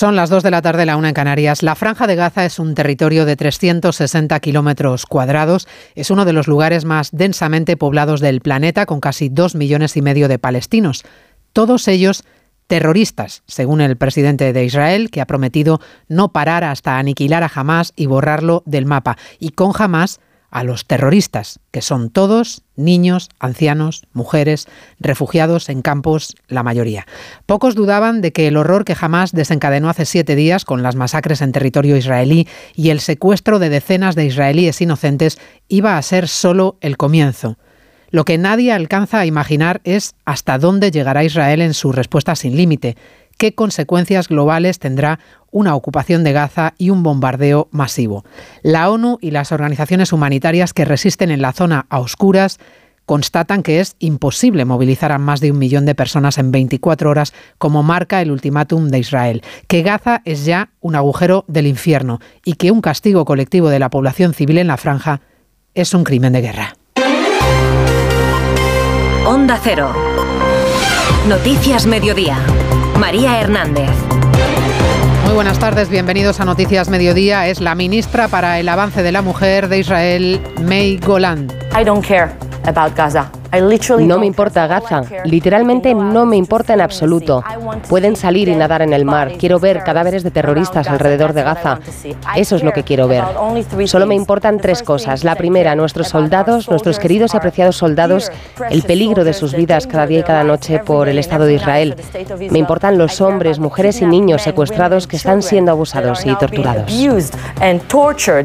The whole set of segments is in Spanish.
Son las 2 de la tarde, la una en Canarias. La Franja de Gaza es un territorio de 360 kilómetros cuadrados. Es uno de los lugares más densamente poblados del planeta, con casi dos millones y medio de palestinos. Todos ellos terroristas, según el presidente de Israel, que ha prometido no parar hasta aniquilar a Hamas y borrarlo del mapa. Y con Hamas a los terroristas, que son todos niños, ancianos, mujeres, refugiados en campos, la mayoría. Pocos dudaban de que el horror que jamás desencadenó hace siete días con las masacres en territorio israelí y el secuestro de decenas de israelíes inocentes iba a ser solo el comienzo. Lo que nadie alcanza a imaginar es hasta dónde llegará Israel en su respuesta sin límite, qué consecuencias globales tendrá una ocupación de Gaza y un bombardeo masivo. La ONU y las organizaciones humanitarias que resisten en la zona a oscuras constatan que es imposible movilizar a más de un millón de personas en 24 horas, como marca el ultimátum de Israel, que Gaza es ya un agujero del infierno y que un castigo colectivo de la población civil en la franja es un crimen de guerra. Onda Cero. Noticias Mediodía. María Hernández. Muy buenas tardes, bienvenidos a Noticias Mediodía. Es la ministra para el avance de la mujer de Israel, May Golan. I don't care about Gaza. No me importa Gaza, literalmente no me importa en absoluto. Pueden salir y nadar en el mar. Quiero ver cadáveres de terroristas alrededor de Gaza. Eso es lo que quiero ver. Solo me importan tres cosas. La primera, nuestros soldados, nuestros queridos y apreciados soldados, el peligro de sus vidas cada día y cada noche por el Estado de Israel. Me importan los hombres, mujeres y niños secuestrados que están siendo abusados y torturados.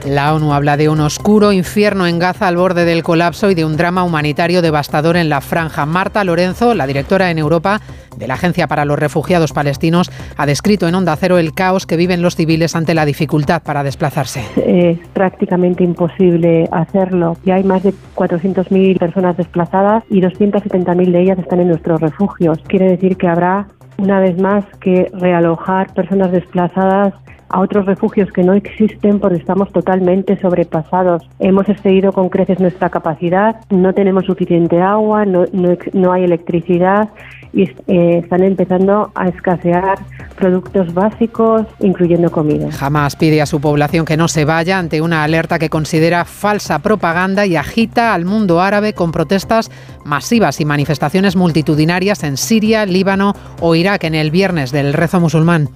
La ONU habla de un oscuro infierno en Gaza al borde del colapso y de un drama humanitario devastador en la franja. Marta Lorenzo, la directora en Europa de la Agencia para los Refugiados Palestinos, ha descrito en Onda Cero el caos que viven los civiles ante la dificultad para desplazarse. Es prácticamente imposible hacerlo. Ya hay más de 400.000 personas desplazadas y 270.000 de ellas están en nuestros refugios. Quiere decir que habrá una vez más que realojar personas desplazadas a otros refugios que no existen porque estamos totalmente sobrepasados. Hemos excedido con creces nuestra capacidad, no tenemos suficiente agua, no, no, hay electricidad y eh, están empezando a escasear productos básicos, incluyendo comida. Jamás pide a su población que no se vaya ante una alerta que considera falsa propaganda y agita al mundo árabe con protestas masivas y manifestaciones multitudinarias en Siria, Líbano o Irak en el viernes del rezo musulmán.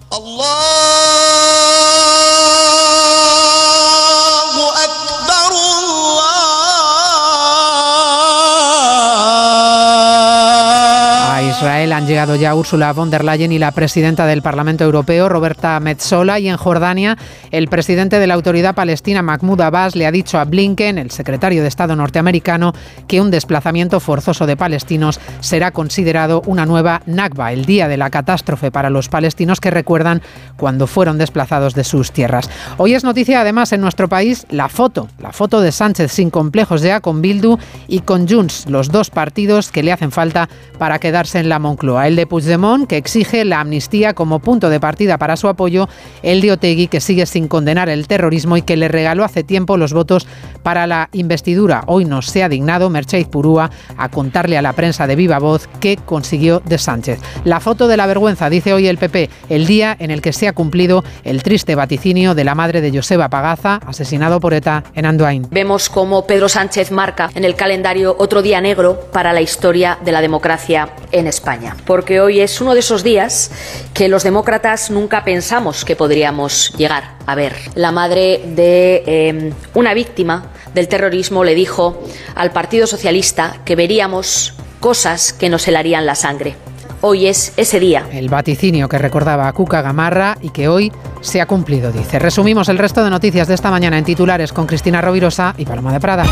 Llegado ya Ursula von der Leyen y la presidenta del Parlamento Europeo, Roberta Metsola, y en Jordania el presidente de la autoridad palestina, Mahmoud Abbas, le ha dicho a Blinken, el secretario de Estado norteamericano, que un desplazamiento forzoso de palestinos será considerado una nueva Nakba, el día de la catástrofe para los palestinos que recuerdan cuando fueron desplazados de sus tierras. Hoy es noticia además en nuestro país la foto, la foto de Sánchez sin complejos ya con Bildu y con Junts, los dos partidos que le hacen falta para quedarse en la Moncloa. El de Puigdemont, que exige la amnistía como punto de partida para su apoyo, el de Otegui, que sigue sin condenar el terrorismo y que le regaló hace tiempo los votos para la investidura. Hoy no se ha dignado Mercedes Purúa a contarle a la prensa de viva voz qué consiguió de Sánchez. La foto de la vergüenza, dice hoy el PP, el día en el que se ha cumplido el triste vaticinio de la madre de Joseba Pagaza, asesinado por ETA en Andoain. Vemos cómo Pedro Sánchez marca en el calendario otro día negro para la historia de la democracia en España. Porque hoy es uno de esos días que los demócratas nunca pensamos que podríamos llegar a ver. La madre de eh, una víctima del terrorismo le dijo al Partido Socialista que veríamos cosas que nos helarían la sangre. Hoy es ese día. El vaticinio que recordaba a Cuca Gamarra y que hoy se ha cumplido, dice. Resumimos el resto de noticias de esta mañana en titulares con Cristina Rovirosa y Paloma de Prada.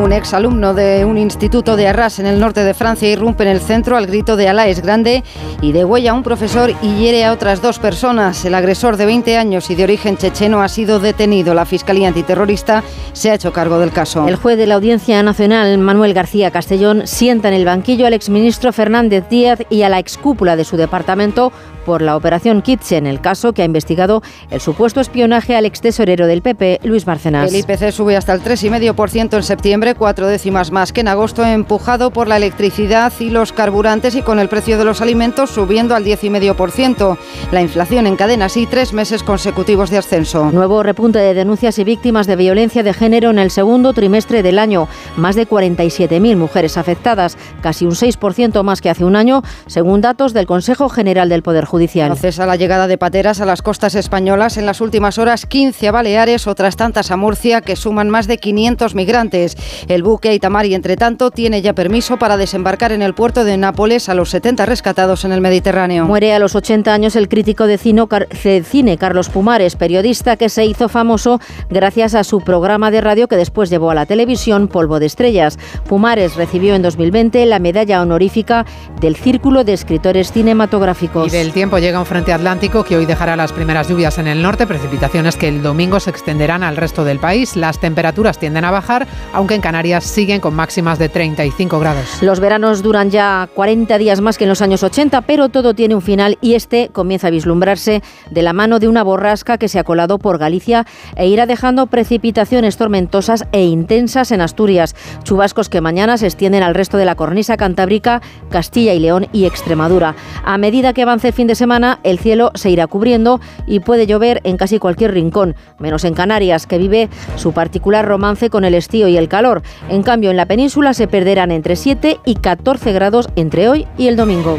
Un exalumno de un instituto de Arras en el norte de Francia irrumpe en el centro al grito de Alá es grande y degüella a un profesor y hiere a otras dos personas. El agresor de 20 años y de origen checheno ha sido detenido. La Fiscalía Antiterrorista se ha hecho cargo del caso. El juez de la Audiencia Nacional, Manuel García Castellón, sienta en el banquillo al exministro Fernández Díaz y a la excúpula de su departamento por la operación Kitchen, el caso que ha investigado el supuesto espionaje al ex tesorero del PP, Luis Bárcenas. El IPC sube hasta el 3,5% en septiembre septiembre, cuatro décimas más que en agosto, empujado por la electricidad y los carburantes y con el precio de los alimentos subiendo al 10,5%. La inflación encadena así tres meses consecutivos de ascenso. Nuevo repunte de denuncias y víctimas de violencia de género en el segundo trimestre del año. Más de 47.000 mujeres afectadas, casi un 6% más que hace un año, según datos del Consejo General del Poder Judicial. Cesa la llegada de pateras a las costas españolas en las últimas horas, 15 a Baleares, otras tantas a Murcia, que suman más de 500 migrantes. El buque Itamari, entre tanto, tiene ya permiso para desembarcar en el puerto de Nápoles a los 70 rescatados en el Mediterráneo. Muere a los 80 años el crítico de cine Carlos Pumares, periodista que se hizo famoso gracias a su programa de radio que después llevó a la televisión Polvo de Estrellas. Pumares recibió en 2020 la medalla honorífica del Círculo de Escritores Cinematográficos. Y del tiempo llega un frente atlántico que hoy dejará las primeras lluvias en el norte, precipitaciones que el domingo se extenderán al resto del país. Las temperaturas tienden a bajar, aunque en Canarias siguen con máximas de 35 grados. Los veranos duran ya 40 días más que en los años 80, pero todo tiene un final y este comienza a vislumbrarse de la mano de una borrasca que se ha colado por Galicia e irá dejando precipitaciones tormentosas e intensas en Asturias. Chubascos que mañana se extienden al resto de la cornisa cantábrica, Castilla y León y Extremadura. A medida que avance el fin de semana, el cielo se irá cubriendo y puede llover en casi cualquier rincón, menos en Canarias, que vive su particular romance con el estío y el calor. En cambio, en la península se perderán entre 7 y 14 grados entre hoy y el domingo.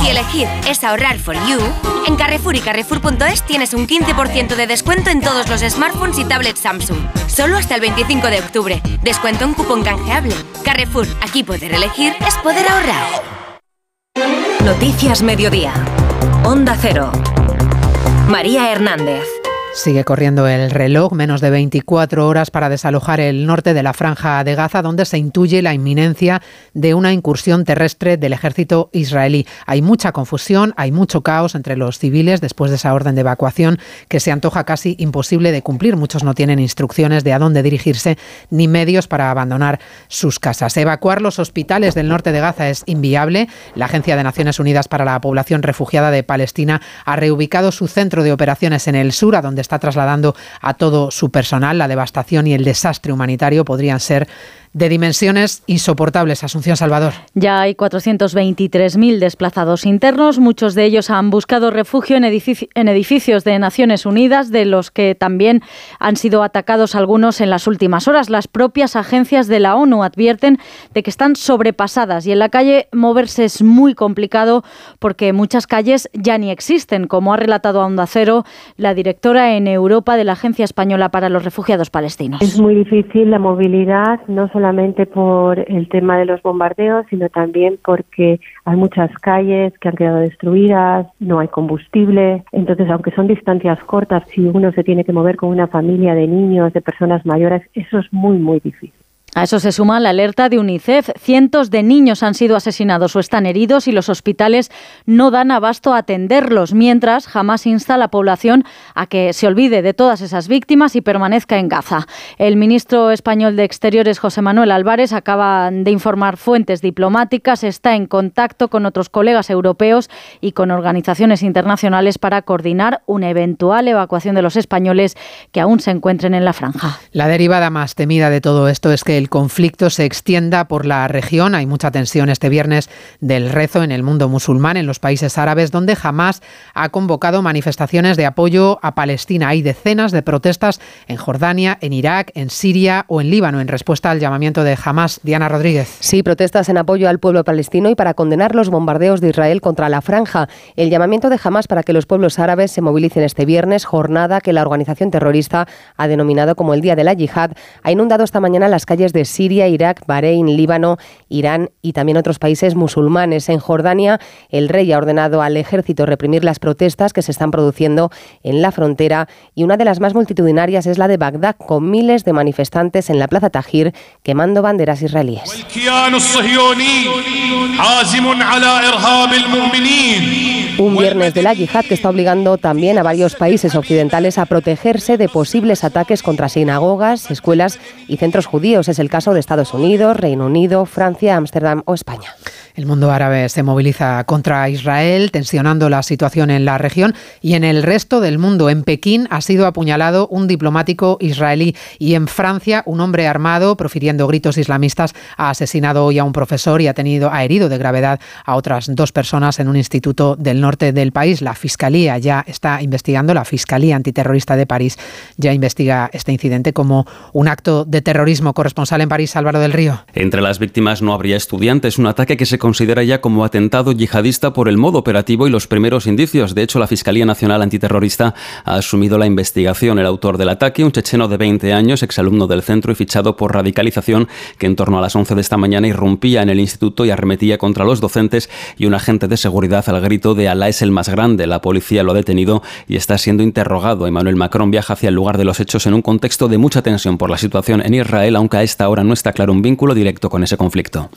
Si elegir es ahorrar for you, en Carrefour y Carrefour.es tienes un 15% de descuento en todos los smartphones y tablets Samsung. Solo hasta el 25 de octubre. Descuento en cupón canjeable. Carrefour, aquí poder elegir es poder ahorrar. Noticias Mediodía. Onda Cero. María Hernández. Sigue corriendo el reloj, menos de 24 horas para desalojar el norte de la franja de Gaza, donde se intuye la inminencia de una incursión terrestre del ejército israelí. Hay mucha confusión, hay mucho caos entre los civiles después de esa orden de evacuación que se antoja casi imposible de cumplir. Muchos no tienen instrucciones de a dónde dirigirse ni medios para abandonar sus casas. Evacuar los hospitales del norte de Gaza es inviable. La Agencia de Naciones Unidas para la Población Refugiada de Palestina ha reubicado su centro de operaciones en el sur, a donde está trasladando a todo su personal. La devastación y el desastre humanitario podrían ser de dimensiones insoportables. Asunción Salvador. Ya hay 423.000 desplazados internos. Muchos de ellos han buscado refugio en, en, edificios de Naciones Unidas, de los que también han sido atacados algunos en las últimas horas. Las propias agencias de la ONU advierten de que están sobrepasadas y en la calle moverse es muy complicado porque muchas calles ya ni existen, como ha relatado a Onda Cero la directora en Europa de la Agencia Española para los Refugiados Palestinos. Es muy difícil la movilidad, no solo solamente por el tema de los bombardeos, sino también porque hay muchas calles que han quedado destruidas, no hay combustible. Entonces, aunque son distancias cortas, si uno se tiene que mover con una familia de niños, de personas mayores, eso es muy, muy difícil. A eso se suma la alerta de UNICEF. Cientos de niños han sido asesinados o están heridos y los hospitales no dan abasto a atenderlos, mientras jamás insta a la población a que se olvide de todas esas víctimas y permanezca en Gaza. El ministro español de Exteriores, José Manuel Álvarez, acaba de informar fuentes diplomáticas, está en contacto con otros colegas europeos y con organizaciones internacionales para coordinar una eventual evacuación de los españoles que aún se encuentren en la franja. La derivada más temida de todo esto es que el conflicto se extienda por la región. Hay mucha tensión este viernes del rezo en el mundo musulmán, en los países árabes, donde jamás ha convocado manifestaciones de apoyo a Palestina. Hay decenas de protestas en Jordania, en Irak, en Siria o en Líbano en respuesta al llamamiento de Hamas. Diana Rodríguez. Sí, protestas en apoyo al pueblo palestino y para condenar los bombardeos de Israel contra la franja. El llamamiento de Hamas para que los pueblos árabes se movilicen este viernes, jornada que la organización terrorista ha denominado como el Día de la Yihad, ha inundado esta mañana las calles de Siria, Irak, Bahrein, Líbano, Irán y también otros países musulmanes. En Jordania, el rey ha ordenado al ejército reprimir las protestas que se están produciendo en la frontera y una de las más multitudinarias es la de Bagdad, con miles de manifestantes en la Plaza Tajir quemando banderas israelíes. Un viernes de la yihad que está obligando también a varios países occidentales a protegerse de posibles ataques contra sinagogas, escuelas y centros judíos. Es el caso de Estados Unidos, Reino Unido, Francia, Ámsterdam o España. El mundo árabe se moviliza contra Israel, tensionando la situación en la región y en el resto del mundo. En Pekín ha sido apuñalado un diplomático israelí y en Francia un hombre armado, profiriendo gritos islamistas, ha asesinado hoy a un profesor y ha tenido ha herido de gravedad a otras dos personas en un instituto del norte del país. La fiscalía ya está investigando, la fiscalía antiterrorista de París ya investiga este incidente como un acto de terrorismo. Corresponsal en París, Álvaro del Río. Entre las víctimas no habría estudiantes, un ataque que se considera ya como atentado yihadista por el modo operativo y los primeros indicios. De hecho, la Fiscalía Nacional Antiterrorista ha asumido la investigación. El autor del ataque, un checheno de 20 años, exalumno del centro y fichado por radicalización, que en torno a las 11 de esta mañana irrumpía en el instituto y arremetía contra los docentes y un agente de seguridad al grito de Alá es el más grande. La policía lo ha detenido y está siendo interrogado. Emmanuel Macron viaja hacia el lugar de los hechos en un contexto de mucha tensión por la situación en Israel, aunque a esta hora no está claro un vínculo directo con ese conflicto.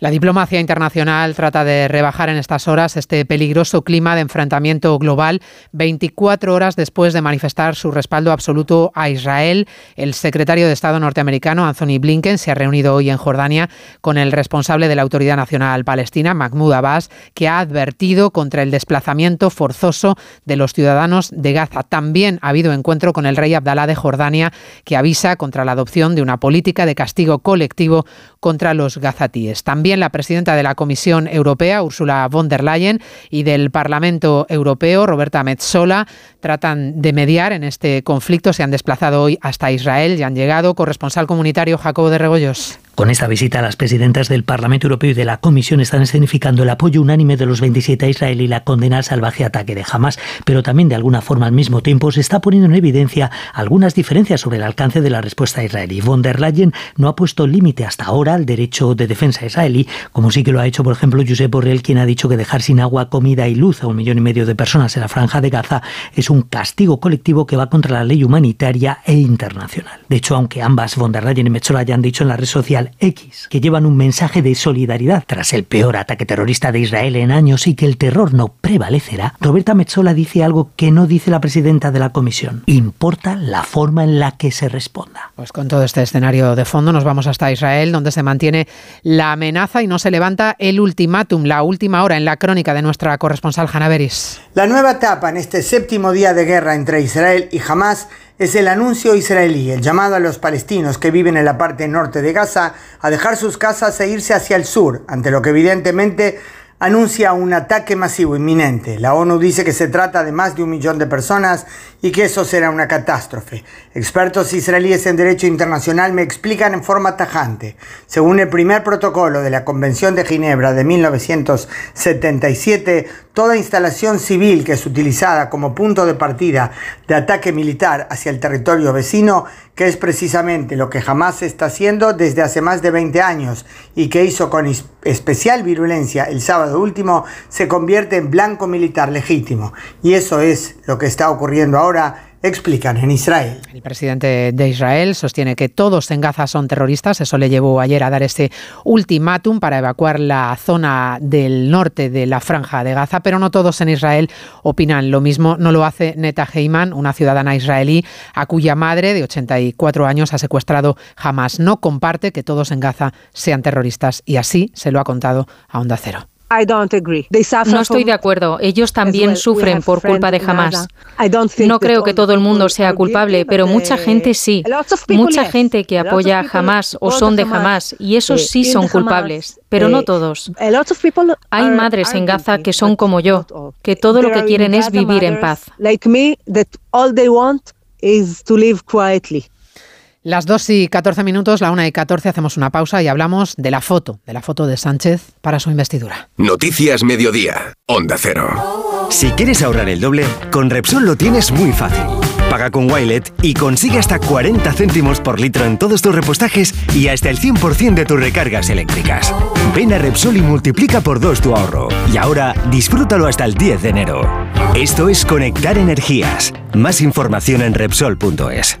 La diplomacia internacional trata de rebajar en estas horas este peligroso clima de enfrentamiento global 24 horas después de manifestar su respaldo absoluto a Israel. El secretario de Estado norteamericano Anthony Blinken se ha reunido hoy en Jordania con el responsable de la Autoridad Nacional Palestina, Mahmoud Abbas, que ha advertido contra el desplazamiento forzoso de los ciudadanos de Gaza. También ha habido encuentro con el rey Abdalá de Jordania, que avisa contra la adopción de una política de castigo colectivo contra los gazatíes. También la presidenta de la Comisión Europea, Ursula von der Leyen, y del Parlamento Europeo, Roberta Metsola, tratan de mediar en este conflicto. Se han desplazado hoy hasta Israel y han llegado. Corresponsal comunitario Jacobo de Regoyos. Con esta visita, las presidentas del Parlamento Europeo y de la Comisión están escenificando el apoyo unánime de los 27 a Israel y la condena al salvaje ataque de Hamas, pero también de alguna forma al mismo tiempo se está poniendo en evidencia algunas diferencias sobre el alcance de la respuesta israelí. Von der Leyen no ha puesto límite hasta ahora al derecho de defensa israelí, como sí que lo ha hecho, por ejemplo, Josep Borrell, quien ha dicho que dejar sin agua, comida y luz a un millón y medio de personas en la franja de Gaza es un castigo colectivo que va contra la ley humanitaria e internacional. De hecho, aunque ambas, von der Leyen y Metzola, hayan dicho en la red social X, que llevan un mensaje de solidaridad tras el peor ataque terrorista de Israel en años y que el terror no prevalecerá, Roberta Metzola dice algo que no dice la presidenta de la comisión. Importa la forma en la que se responda. Pues con todo este escenario de fondo nos vamos hasta Israel, donde se mantiene la amenaza y no se levanta el ultimátum, la última hora en la crónica de nuestra corresponsal Hanna Beris. La nueva etapa en este séptimo día de guerra entre Israel y Hamas es el anuncio israelí, el llamado a los palestinos que viven en la parte norte de Gaza a dejar sus casas e irse hacia el sur, ante lo que evidentemente anuncia un ataque masivo inminente. La ONU dice que se trata de más de un millón de personas y que eso será una catástrofe. Expertos israelíes en derecho internacional me explican en forma tajante. Según el primer protocolo de la Convención de Ginebra de 1977, toda instalación civil que es utilizada como punto de partida de ataque militar hacia el territorio vecino, que es precisamente lo que jamás se está haciendo desde hace más de 20 años y que hizo con especial virulencia el sábado último, se convierte en blanco militar legítimo. Y eso es lo que está ocurriendo ahora explican en Israel. El presidente de Israel sostiene que todos en Gaza son terroristas. Eso le llevó ayer a dar este ultimátum para evacuar la zona del norte de la franja de Gaza, pero no todos en Israel opinan lo mismo. No lo hace Neta Heyman, una ciudadana israelí a cuya madre de 84 años ha secuestrado jamás. No comparte que todos en Gaza sean terroristas y así se lo ha contado a Onda Cero. No estoy de acuerdo. Ellos también sufren por culpa de Hamas. No creo que todo el mundo sea culpable, pero mucha gente sí. Mucha gente que apoya a Hamas o son de Hamas, y esos sí son culpables, pero no todos. Hay madres en Gaza que son como yo, que todo lo que quieren es vivir en paz. Las 2 y 14 minutos, la 1 y 14, hacemos una pausa y hablamos de la foto, de la foto de Sánchez para su investidura. Noticias Mediodía, Onda Cero. Si quieres ahorrar el doble, con Repsol lo tienes muy fácil. Paga con Wilet y consigue hasta 40 céntimos por litro en todos tus repostajes y hasta el 100% de tus recargas eléctricas. Ven a Repsol y multiplica por dos tu ahorro. Y ahora disfrútalo hasta el 10 de enero. Esto es Conectar Energías. Más información en Repsol.es.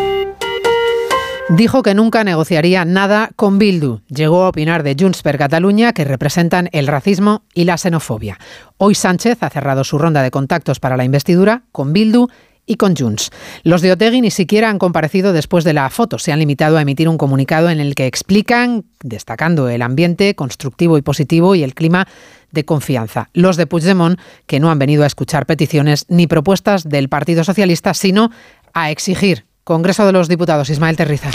Dijo que nunca negociaría nada con Bildu. Llegó a opinar de Junts per Catalunya que representan el racismo y la xenofobia. Hoy Sánchez ha cerrado su ronda de contactos para la investidura con Bildu y con Junts. Los de Otegui ni siquiera han comparecido después de la foto. Se han limitado a emitir un comunicado en el que explican, destacando el ambiente constructivo y positivo y el clima de confianza. Los de Puigdemont, que no han venido a escuchar peticiones ni propuestas del Partido Socialista, sino a exigir Congreso de los Diputados, Ismael Terriza.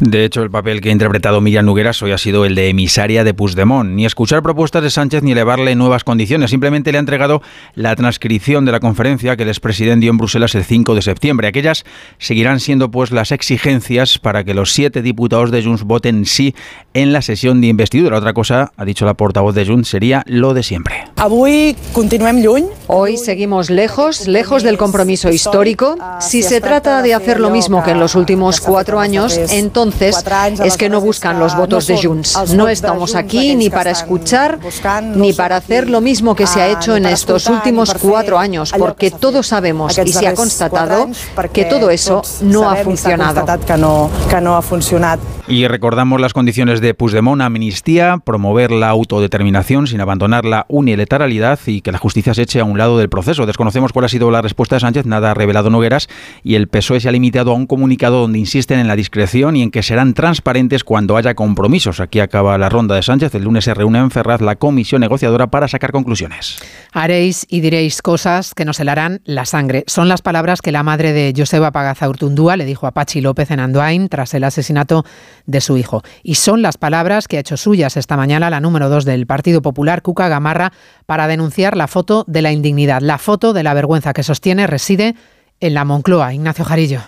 De hecho, el papel que ha interpretado Miriam Nugueras hoy ha sido el de emisaria de Puigdemont. Ni escuchar propuestas de Sánchez ni elevarle nuevas condiciones. Simplemente le ha entregado la transcripción de la conferencia que el expresidente dio en Bruselas el 5 de septiembre. Aquellas seguirán siendo pues las exigencias para que los siete diputados de Junts voten sí en la sesión de investidura. Otra cosa, ha dicho la portavoz de Junts, sería lo de siempre. Hoy seguimos lejos, lejos del compromiso histórico. Si se trata de hacer lo mismo que en los últimos cuatro años, entonces es que no buscan los votos de Junts. No estamos aquí ni para escuchar ni para hacer lo mismo que se ha hecho en estos últimos cuatro años, porque todos sabemos y se ha constatado que todo eso no ha funcionado. Y recordamos las condiciones de Puigdemont, amnistía, promover la autodeterminación sin abandonar la unilateralidad y que la justicia se eche a un lado del proceso. Desconocemos cuál ha sido la respuesta de Sánchez, nada ha revelado Nogueras y el PSOE se ha limitado a un comunicado donde insisten en la discreción y en que serán transparentes cuando haya compromisos. Aquí acaba la ronda de Sánchez. El lunes se reúne en Ferraz la comisión negociadora para sacar conclusiones. Haréis y diréis cosas que nos helarán la sangre. Son las palabras que la madre de Joseba Pagaza Urtundúa le dijo a Pachi López en Andoain tras el asesinato de su hijo. Y son las palabras que ha hecho suyas esta mañana la número dos del Partido Popular, Cuca Gamarra, para denunciar la foto de la indignidad, la foto de la vergüenza que sostiene reside en la Moncloa. Ignacio Jarillo.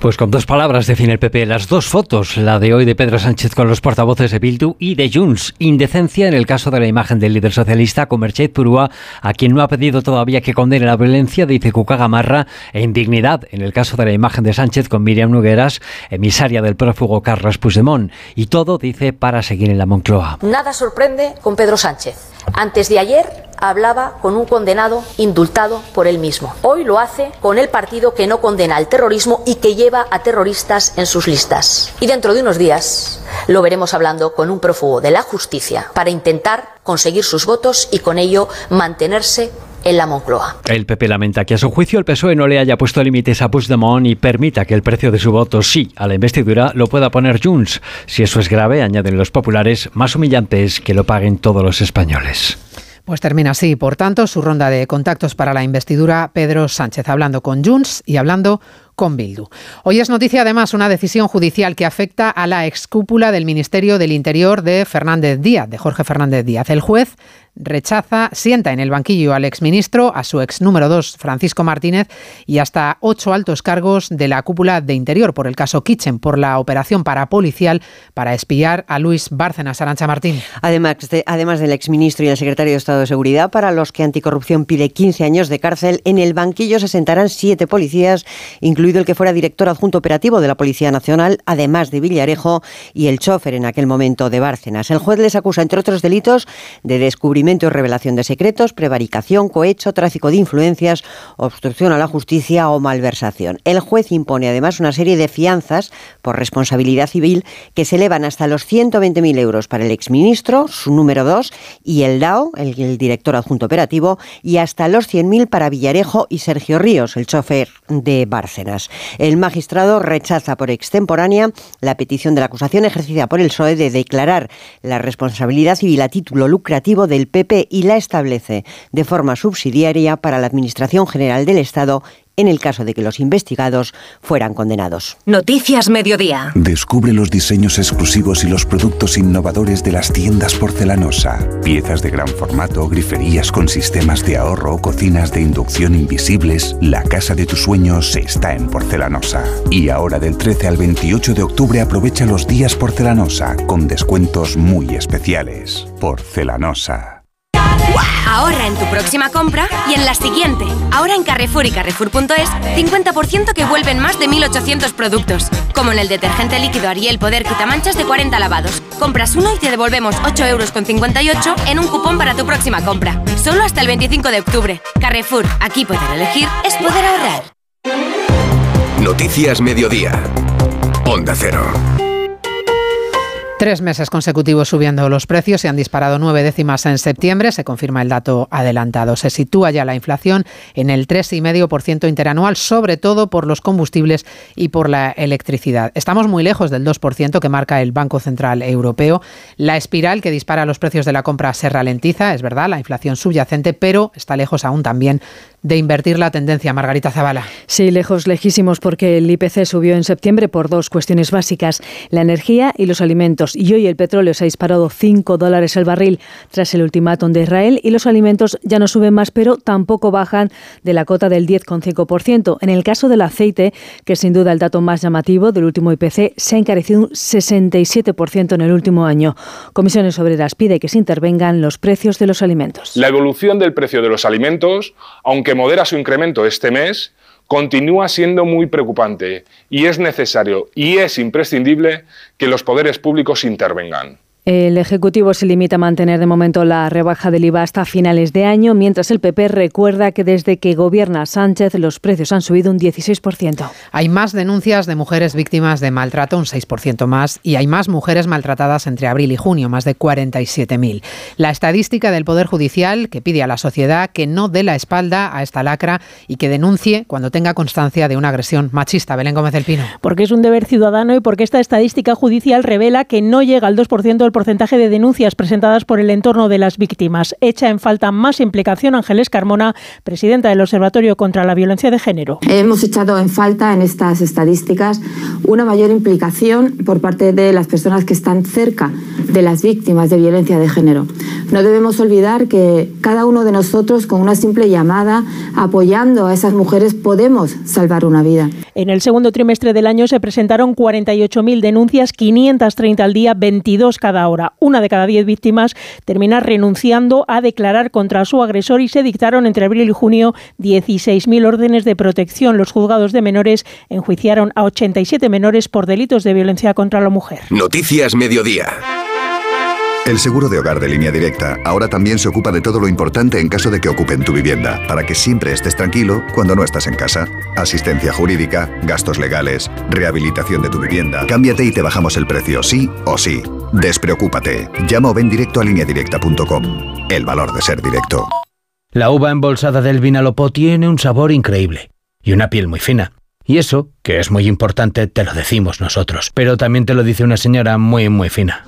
Pues con dos palabras define el PP las dos fotos, la de hoy de Pedro Sánchez con los portavoces de Bildu y de Junts. Indecencia en el caso de la imagen del líder socialista Comerchet Purúa, a quien no ha pedido todavía que condene la violencia, dice Cuca Gamarra, e indignidad en el caso de la imagen de Sánchez con Miriam Nugueras, emisaria del prófugo Carlos Puigdemont. Y todo, dice, para seguir en la Moncloa. Nada sorprende con Pedro Sánchez. Antes de ayer hablaba con un condenado indultado por él mismo. Hoy lo hace con el partido que no condena el terrorismo y que lleva a terroristas en sus listas. Y dentro de unos días lo veremos hablando con un prófugo de la justicia para intentar conseguir sus votos y con ello mantenerse en la Moncloa. El PP lamenta que a su juicio el PSOE no le haya puesto límites a Puigdemont y permita que el precio de su voto sí a la investidura lo pueda poner Junts. Si eso es grave, añaden los populares, más humillante es que lo paguen todos los españoles. Pues termina así, por tanto, su ronda de contactos para la investidura, Pedro Sánchez hablando con Junts y hablando con Bildu. Hoy es noticia además una decisión judicial que afecta a la excúpula del Ministerio del Interior de Fernández Díaz, de Jorge Fernández Díaz. El juez rechaza, sienta en el banquillo al exministro, a su ex número 2, Francisco Martínez, y hasta ocho altos cargos de la cúpula de Interior por el caso Kitchen, por la operación parapolicial para espiar a Luis Bárcenas. Arancha Martín. Además, de, además del exministro y el secretario de Estado de Seguridad, para los que Anticorrupción pide 15 años de cárcel, en el banquillo se sentarán siete policías, incluido el que fuera director adjunto operativo de la Policía Nacional, además de Villarejo y el chofer en aquel momento de Bárcenas. El juez les acusa, entre otros delitos, de descubrimiento revelación de secretos, prevaricación, cohecho, tráfico de influencias, obstrucción a la justicia o malversación. El juez impone además una serie de fianzas por responsabilidad civil que se elevan hasta los 120.000 euros para el exministro, su número 2, y el DAO, el, el director adjunto operativo, y hasta los 100.000 para Villarejo y Sergio Ríos, el chofer de Bárcenas. El magistrado rechaza por extemporánea la petición de la acusación ejercida por el PSOE de declarar la responsabilidad civil a título lucrativo del PP y la establece de forma subsidiaria para la Administración General del Estado en el caso de que los investigados fueran condenados. Noticias Mediodía. Descubre los diseños exclusivos y los productos innovadores de las tiendas porcelanosa. Piezas de gran formato, griferías con sistemas de ahorro, cocinas de inducción invisibles. La casa de tus sueños está en Porcelanosa. Y ahora del 13 al 28 de octubre aprovecha los días Porcelanosa con descuentos muy especiales. Porcelanosa. Ahorra en tu próxima compra y en la siguiente. Ahora en Carrefour y Carrefour.es, 50% que vuelven más de 1.800 productos. Como en el detergente líquido Ariel Poder Quitamanchas de 40 lavados. Compras uno y te devolvemos 8,58 euros en un cupón para tu próxima compra. Solo hasta el 25 de octubre. Carrefour, aquí poder elegir es poder ahorrar. Noticias Mediodía. Onda Cero. Tres meses consecutivos subiendo los precios, se han disparado nueve décimas en septiembre, se confirma el dato adelantado. Se sitúa ya la inflación en el 3,5% interanual, sobre todo por los combustibles y por la electricidad. Estamos muy lejos del 2% que marca el Banco Central Europeo. La espiral que dispara los precios de la compra se ralentiza, es verdad, la inflación subyacente, pero está lejos aún también de invertir la tendencia. Margarita Zavala. Sí, lejos, lejísimos, porque el IPC subió en septiembre por dos cuestiones básicas, la energía y los alimentos. Y hoy el petróleo se ha disparado 5 dólares el barril tras el ultimátum de Israel y los alimentos ya no suben más, pero tampoco bajan de la cota del 10,5%. En el caso del aceite, que es sin duda el dato más llamativo del último IPC, se ha encarecido un 67% en el último año. Comisiones Obreras pide que se intervengan los precios de los alimentos. La evolución del precio de los alimentos, aunque modera su incremento este mes, continúa siendo muy preocupante y es necesario y es imprescindible que los poderes públicos intervengan. El Ejecutivo se limita a mantener de momento la rebaja del IVA hasta finales de año, mientras el PP recuerda que desde que gobierna Sánchez los precios han subido un 16%. Hay más denuncias de mujeres víctimas de maltrato, un 6% más, y hay más mujeres maltratadas entre abril y junio, más de 47.000. La estadística del Poder Judicial que pide a la sociedad que no dé la espalda a esta lacra y que denuncie cuando tenga constancia de una agresión machista. Belén Gómez del Pino. Porque es un deber ciudadano y porque esta estadística judicial revela que no llega al 2% del porcentaje de denuncias presentadas por el entorno de las víctimas. Echa en falta más implicación Ángeles Carmona, presidenta del Observatorio contra la Violencia de Género. Hemos echado en falta en estas estadísticas una mayor implicación por parte de las personas que están cerca de las víctimas de violencia de género. No debemos olvidar que cada uno de nosotros, con una simple llamada, apoyando a esas mujeres, podemos salvar una vida. En el segundo trimestre del año se presentaron 48.000 denuncias, 530 al día, 22 cada hora. Una de cada diez víctimas termina renunciando a declarar contra su agresor y se dictaron entre abril y junio 16.000 órdenes de protección. Los juzgados de menores enjuiciaron a 87 menores por delitos de violencia contra la mujer. Noticias Mediodía. El seguro de hogar de línea directa ahora también se ocupa de todo lo importante en caso de que ocupen tu vivienda, para que siempre estés tranquilo cuando no estás en casa. Asistencia jurídica, gastos legales, rehabilitación de tu vivienda. Cámbiate y te bajamos el precio, sí o sí. Despreocúpate. Llama o ven directo a lineadirecta.com. El valor de ser directo. La uva embolsada del Vinalopó tiene un sabor increíble y una piel muy fina. Y eso, que es muy importante, te lo decimos nosotros. Pero también te lo dice una señora muy, muy fina.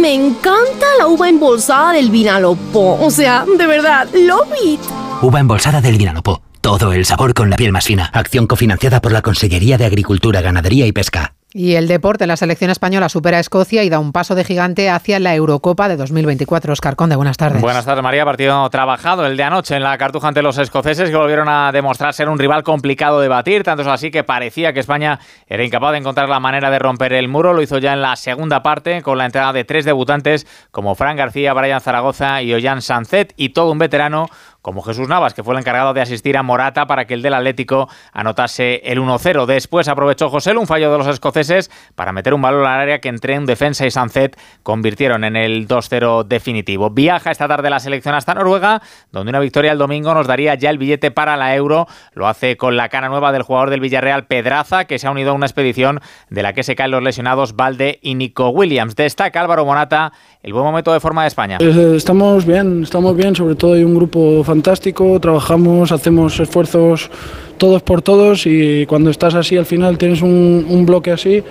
Me encanta la uva embolsada del Vinalopó. O sea, de verdad, love it. Uva embolsada del Vinalopó. Todo el sabor con la piel más fina. Acción cofinanciada por la Consellería de Agricultura, Ganadería y Pesca. Y el deporte, la selección española supera a Escocia y da un paso de gigante hacia la Eurocopa de 2024. Oscar Conde, buenas tardes. Buenas tardes, María. Partido trabajado el de anoche en la Cartuja ante los escoceses que volvieron a demostrar ser un rival complicado de batir. Tanto es así que parecía que España era incapaz de encontrar la manera de romper el muro. Lo hizo ya en la segunda parte con la entrada de tres debutantes como Fran García, Brian Zaragoza y Ollán Sanzet y todo un veterano como Jesús Navas, que fue el encargado de asistir a Morata para que el del Atlético anotase el 1-0. Después aprovechó José un fallo de los escoceses para meter un balón al área que entre en defensa y Sanzet convirtieron en el 2-0 definitivo. Viaja esta tarde la selección hasta Noruega, donde una victoria el domingo nos daría ya el billete para la Euro. Lo hace con la cara nueva del jugador del Villarreal, Pedraza, que se ha unido a una expedición de la que se caen los lesionados Valde y Nico Williams. Destaca Álvaro Morata el buen momento de forma de España. Eh, estamos bien, estamos bien, sobre todo hay un grupo fantástico, trabajamos, hacemos esfuerzos todos por todos y cuando estás así al final tienes un, bloque así,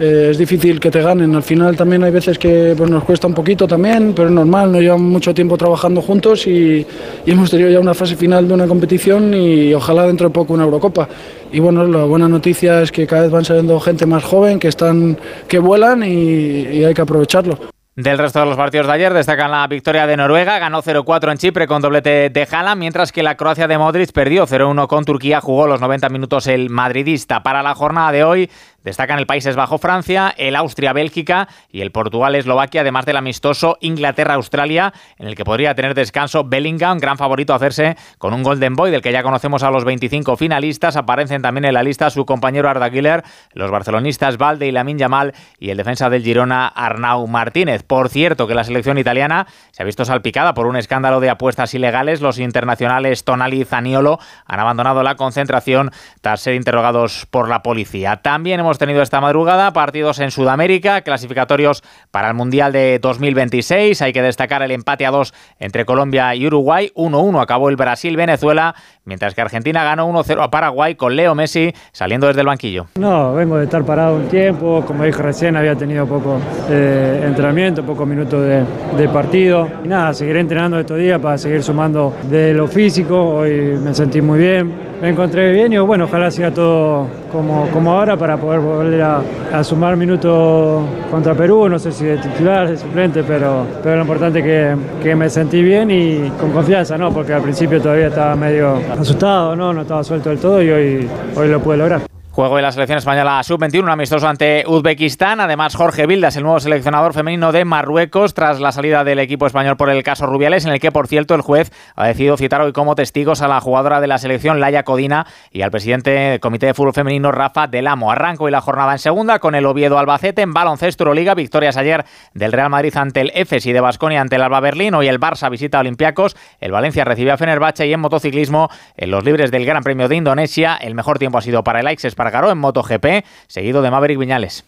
eh, es difícil que te ganen. Al final también hay veces que pues, nos cuesta un poquito también, pero es normal, no llevamos mucho tiempo trabajando juntos y, y hemos tenido ya una fase final de una competición y ojalá dentro de poco una Eurocopa. Y bueno, la buena noticia es que cada vez van saliendo gente más joven, que, están, que vuelan y, y hay que aprovecharlo. Del resto de los partidos de ayer destacan la victoria de Noruega, ganó 0-4 en Chipre con doblete de Haaland, mientras que la Croacia de Modric perdió 0-1 con Turquía, jugó los 90 minutos el madridista. Para la jornada de hoy destacan el Países Bajo-Francia, el Austria-Bélgica y el Portugal-Eslovaquia, además del amistoso Inglaterra-Australia, en el que podría tener descanso Bellingham, gran favorito a hacerse con un Golden Boy, del que ya conocemos a los 25 finalistas. Aparecen también en la lista su compañero Arda Güler, los barcelonistas Valde y Lamin Yamal y el defensa del Girona Arnau Martínez. Por cierto, que la selección italiana se ha visto salpicada por un escándalo de apuestas ilegales. Los internacionales Tonali y Zaniolo han abandonado la concentración tras ser interrogados por la policía. También hemos tenido esta madrugada partidos en Sudamérica, clasificatorios para el Mundial de 2026. Hay que destacar el empate a dos entre Colombia y Uruguay. 1-1 acabó el Brasil-Venezuela, mientras que Argentina ganó 1-0 a Paraguay con Leo Messi saliendo desde el banquillo. No, vengo de estar parado un tiempo. Como dije recién, había tenido poco eh, entrenamiento pocos minutos de, de, partido. Y nada, seguiré entrenando estos días para seguir sumando de lo físico. Hoy me sentí muy bien, me encontré bien y bueno, ojalá siga todo como, como ahora para poder volver a, sumar minutos contra Perú. No sé si de titular, de suplente, pero, pero lo importante es que, que me sentí bien y con confianza, ¿no? Porque al principio todavía estaba medio asustado, ¿no? No estaba suelto del todo y hoy, hoy lo pude lograr. Juego de la selección española sub-21, un amistoso ante Uzbekistán. Además, Jorge Vildas, el nuevo seleccionador femenino de Marruecos, tras la salida del equipo español por el caso Rubiales, en el que, por cierto, el juez ha decidido citar hoy como testigos a la jugadora de la selección, Laia Codina, y al presidente del Comité de Fútbol Femenino, Rafa Del Amo. Arranco y la jornada en segunda con el Oviedo Albacete en baloncesto Euroliga. Victorias ayer del Real Madrid ante el y de Basconia ante el Alba Berlín. Hoy el Barça visita a Olympiacos. El Valencia recibe a Fenerbahce y en motociclismo, en los libres del Gran Premio de Indonesia, el mejor tiempo ha sido para el Aix Espargaró en MotoGP seguido de Maverick Viñales.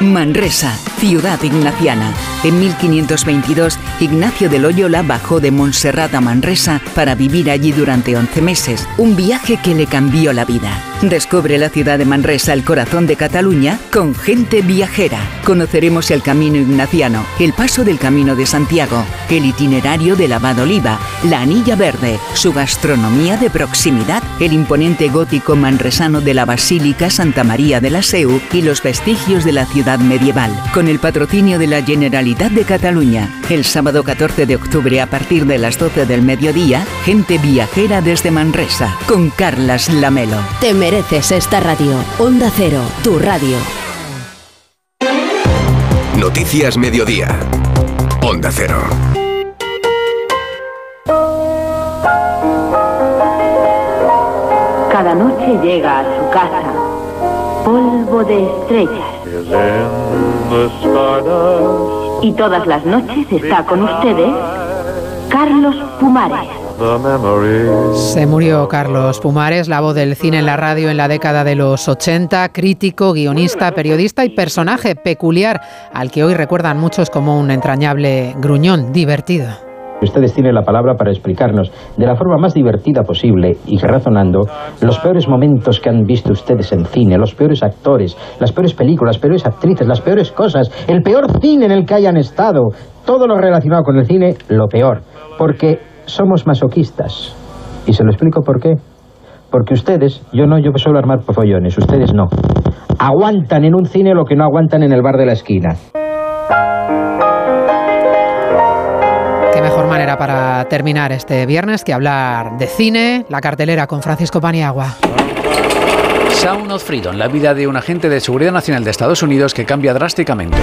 Manresa, ciudad ignaciana. En 1522, Ignacio de Loyola bajó de Montserrat a Manresa para vivir allí durante 11 meses, un viaje que le cambió la vida. Descubre la ciudad de Manresa, el corazón de Cataluña, con gente viajera. Conoceremos el camino ignaciano, el paso del camino de Santiago, el itinerario de la Abad Oliva, la Anilla Verde, su gastronomía de proximidad, el imponente gótico manresano de la Basílica Santa María de la Seu y los vestigios de la ciudad medieval, con el patrocinio de la Generalitat de Cataluña. El sábado 14 de octubre a partir de las 12 del mediodía, gente viajera desde Manresa, con Carlas Lamelo. Mereces esta radio. Onda Cero, tu radio. Noticias Mediodía. Onda Cero. Cada noche llega a su casa polvo de estrellas. Y todas las noches está con ustedes Carlos Pumares. Se murió Carlos Pumares, la voz del cine en la radio en la década de los 80, crítico, guionista, periodista y personaje peculiar al que hoy recuerdan muchos como un entrañable gruñón divertido. Ustedes tienen la palabra para explicarnos de la forma más divertida posible y razonando los peores momentos que han visto ustedes en cine, los peores actores, las peores películas, las peores actrices, las peores cosas, el peor cine en el que hayan estado, todo lo relacionado con el cine, lo peor, porque somos masoquistas. Y se lo explico por qué. Porque ustedes, yo no, yo suelo armar follones, ustedes no. Aguantan en un cine lo que no aguantan en el bar de la esquina. Qué mejor manera para terminar este viernes que hablar de cine, la cartelera con Francisco Paniagua. Sound of Freedom, la vida de un agente de seguridad nacional de Estados Unidos que cambia drásticamente.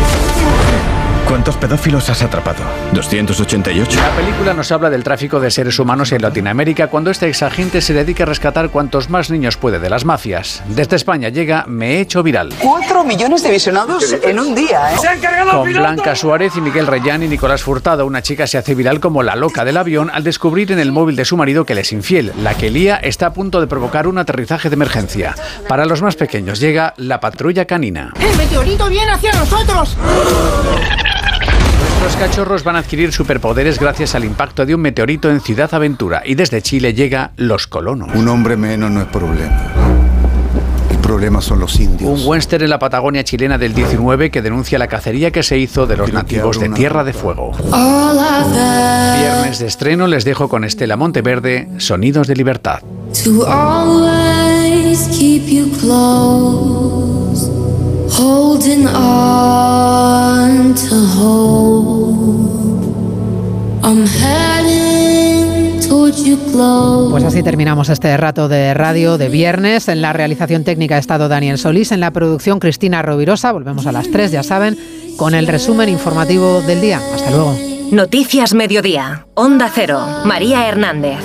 ¿Cuántos pedófilos has atrapado? 288. La película nos habla del tráfico de seres humanos en Latinoamérica cuando este exagente se dedica a rescatar cuantos más niños puede de las mafias. Desde España llega Me he hecho viral. Cuatro millones de visionados en un día, ¿eh? ¡Se han cargado Con Blanca Suárez y Miguel Reyán y Nicolás Furtado, una chica se hace viral como la loca del avión al descubrir en el móvil de su marido que le es infiel. La que lía está a punto de provocar un aterrizaje de emergencia. Para los más pequeños llega la patrulla canina. ¡El meteorito viene hacia nosotros! Los cachorros van a adquirir superpoderes gracias al impacto de un meteorito en Ciudad Aventura y desde Chile llega Los Colonos. Un hombre menos no es problema. problema son los indios. Un western en la Patagonia chilena del 19 que denuncia la cacería que se hizo de los nativos de Tierra de Fuego. Viernes de estreno les dejo con Estela Monteverde, Sonidos de Libertad. To holding on to hope. I'm heading towards you close. Pues así terminamos este rato de radio de viernes. En la realización técnica ha estado Daniel Solís, en la producción Cristina Rovirosa. Volvemos a las 3, ya saben, con el resumen informativo del día. Hasta luego. Noticias Mediodía. Onda Cero. María Hernández.